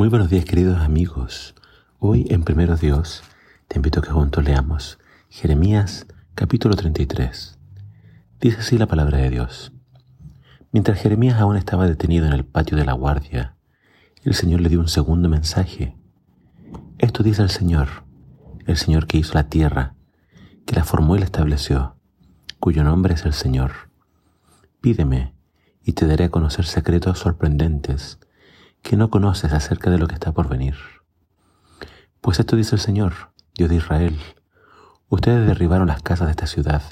Muy buenos días queridos amigos. Hoy en Primero Dios te invito a que juntos leamos Jeremías capítulo 33. Dice así la palabra de Dios. Mientras Jeremías aún estaba detenido en el patio de la guardia, el Señor le dio un segundo mensaje. Esto dice el Señor, el Señor que hizo la tierra, que la formó y la estableció, cuyo nombre es el Señor. Pídeme y te daré a conocer secretos sorprendentes que no conoces acerca de lo que está por venir. Pues esto dice el Señor, Dios de Israel. Ustedes derribaron las casas de esta ciudad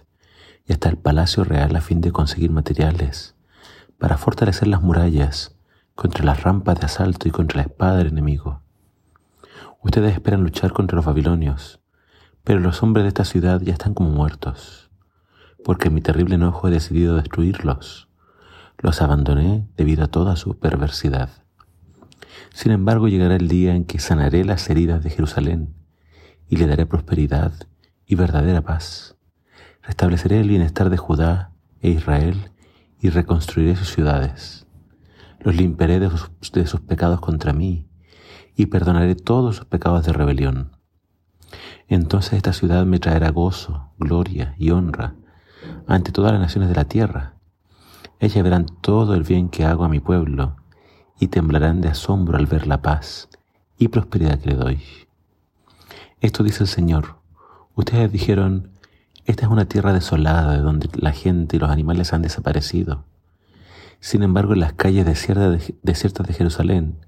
y hasta el palacio real a fin de conseguir materiales para fortalecer las murallas contra las rampas de asalto y contra la espada del enemigo. Ustedes esperan luchar contra los babilonios, pero los hombres de esta ciudad ya están como muertos, porque mi terrible enojo he decidido destruirlos. Los abandoné debido a toda su perversidad. Sin embargo, llegará el día en que sanaré las heridas de Jerusalén y le daré prosperidad y verdadera paz. Restableceré el bienestar de Judá e Israel y reconstruiré sus ciudades. Los limpiaré de sus, pecados contra mí y perdonaré todos sus pecados de rebelión. Entonces esta ciudad me traerá gozo, gloria y honra ante todas las naciones de la tierra. Ellas verán todo el bien que hago a mi pueblo y temblarán de asombro al ver la paz y prosperidad que le doy. Esto dice el Señor. Ustedes dijeron, esta es una tierra desolada de donde la gente y los animales han desaparecido. Sin embargo, en las calles desiertas de Jerusalén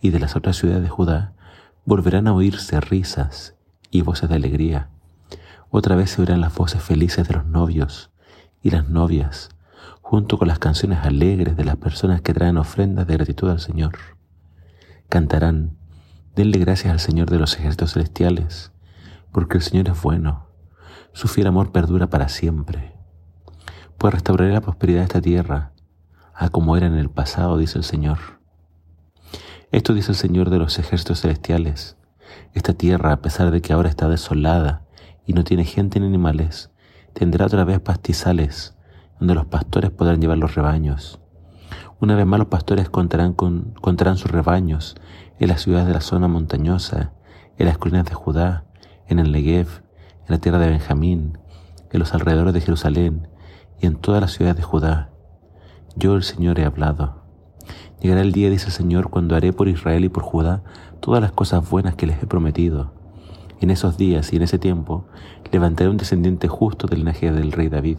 y de las otras ciudades de Judá volverán a oírse risas y voces de alegría. Otra vez se oirán las voces felices de los novios y las novias junto con las canciones alegres de las personas que traen ofrendas de gratitud al Señor. Cantarán, denle gracias al Señor de los ejércitos celestiales, porque el Señor es bueno, su fiel amor perdura para siempre. Pues restauraré la prosperidad de esta tierra, a como era en el pasado, dice el Señor. Esto dice el Señor de los ejércitos celestiales. Esta tierra, a pesar de que ahora está desolada y no tiene gente ni animales, tendrá otra vez pastizales donde los pastores podrán llevar los rebaños. Una vez más los pastores contarán, con, contarán sus rebaños en las ciudades de la zona montañosa, en las colinas de Judá, en el Negev, en la tierra de Benjamín, en los alrededores de Jerusalén y en todas las ciudades de Judá. Yo el Señor he hablado. Llegará el día, dice el Señor, cuando haré por Israel y por Judá todas las cosas buenas que les he prometido. En esos días y en ese tiempo levantaré un descendiente justo del linaje del rey David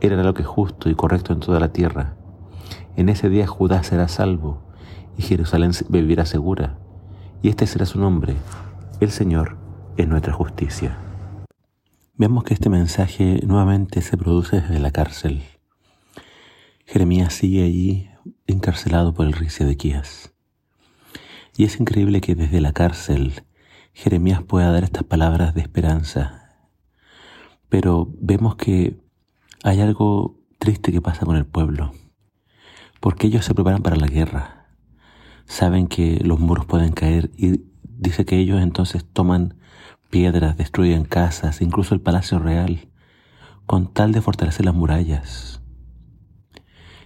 era lo que es justo y correcto en toda la tierra. En ese día Judá será salvo y Jerusalén vivirá segura. Y este será su nombre. El Señor es nuestra justicia. Vemos que este mensaje nuevamente se produce desde la cárcel. Jeremías sigue allí encarcelado por el rey Sedequías. Y es increíble que desde la cárcel Jeremías pueda dar estas palabras de esperanza. Pero vemos que hay algo triste que pasa con el pueblo, porque ellos se preparan para la guerra, saben que los muros pueden caer y dice que ellos entonces toman piedras, destruyen casas, incluso el palacio real, con tal de fortalecer las murallas.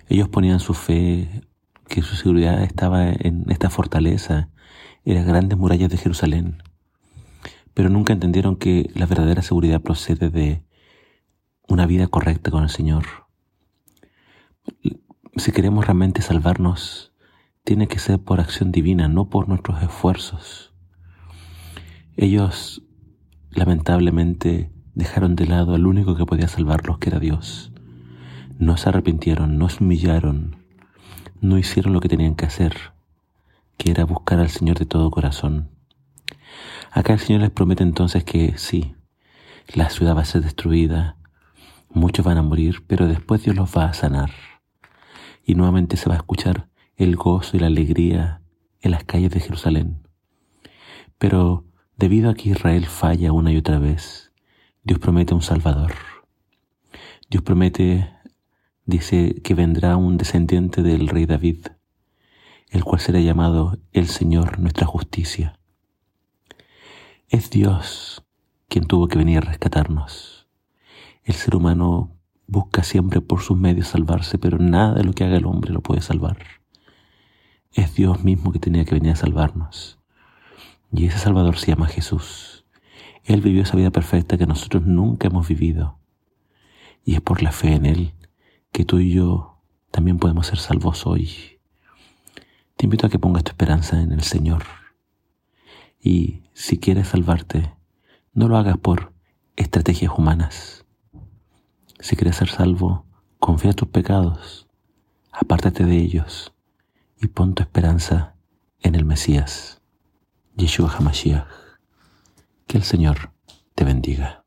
Ellos ponían su fe, que su seguridad estaba en esta fortaleza, en las grandes murallas de Jerusalén, pero nunca entendieron que la verdadera seguridad procede de una vida correcta con el Señor. Si queremos realmente salvarnos, tiene que ser por acción divina, no por nuestros esfuerzos. Ellos lamentablemente dejaron de lado al único que podía salvarlos, que era Dios. No se arrepintieron, no se humillaron, no hicieron lo que tenían que hacer, que era buscar al Señor de todo corazón. Acá el Señor les promete entonces que sí, la ciudad va a ser destruida, Muchos van a morir, pero después Dios los va a sanar. Y nuevamente se va a escuchar el gozo y la alegría en las calles de Jerusalén. Pero debido a que Israel falla una y otra vez, Dios promete un Salvador. Dios promete, dice, que vendrá un descendiente del rey David, el cual será llamado el Señor nuestra justicia. Es Dios quien tuvo que venir a rescatarnos. El ser humano busca siempre por sus medios salvarse, pero nada de lo que haga el hombre lo puede salvar. es Dios mismo que tenía que venir a salvarnos. Y ese Salvador se llama Jesús. Él vivió esa vida perfecta que nosotros nunca hemos vivido. Y es por la fe en Él que tú y yo también podemos ser salvos hoy. Te invito a que pongas tu esperanza en el Señor. Y si quieres salvarte, no lo hagas por estrategias humanas. Si quieres ser salvo, confía tus pecados, apártate de ellos y pon tu esperanza en el Mesías, Yeshua HaMashiach. Que el Señor te bendiga.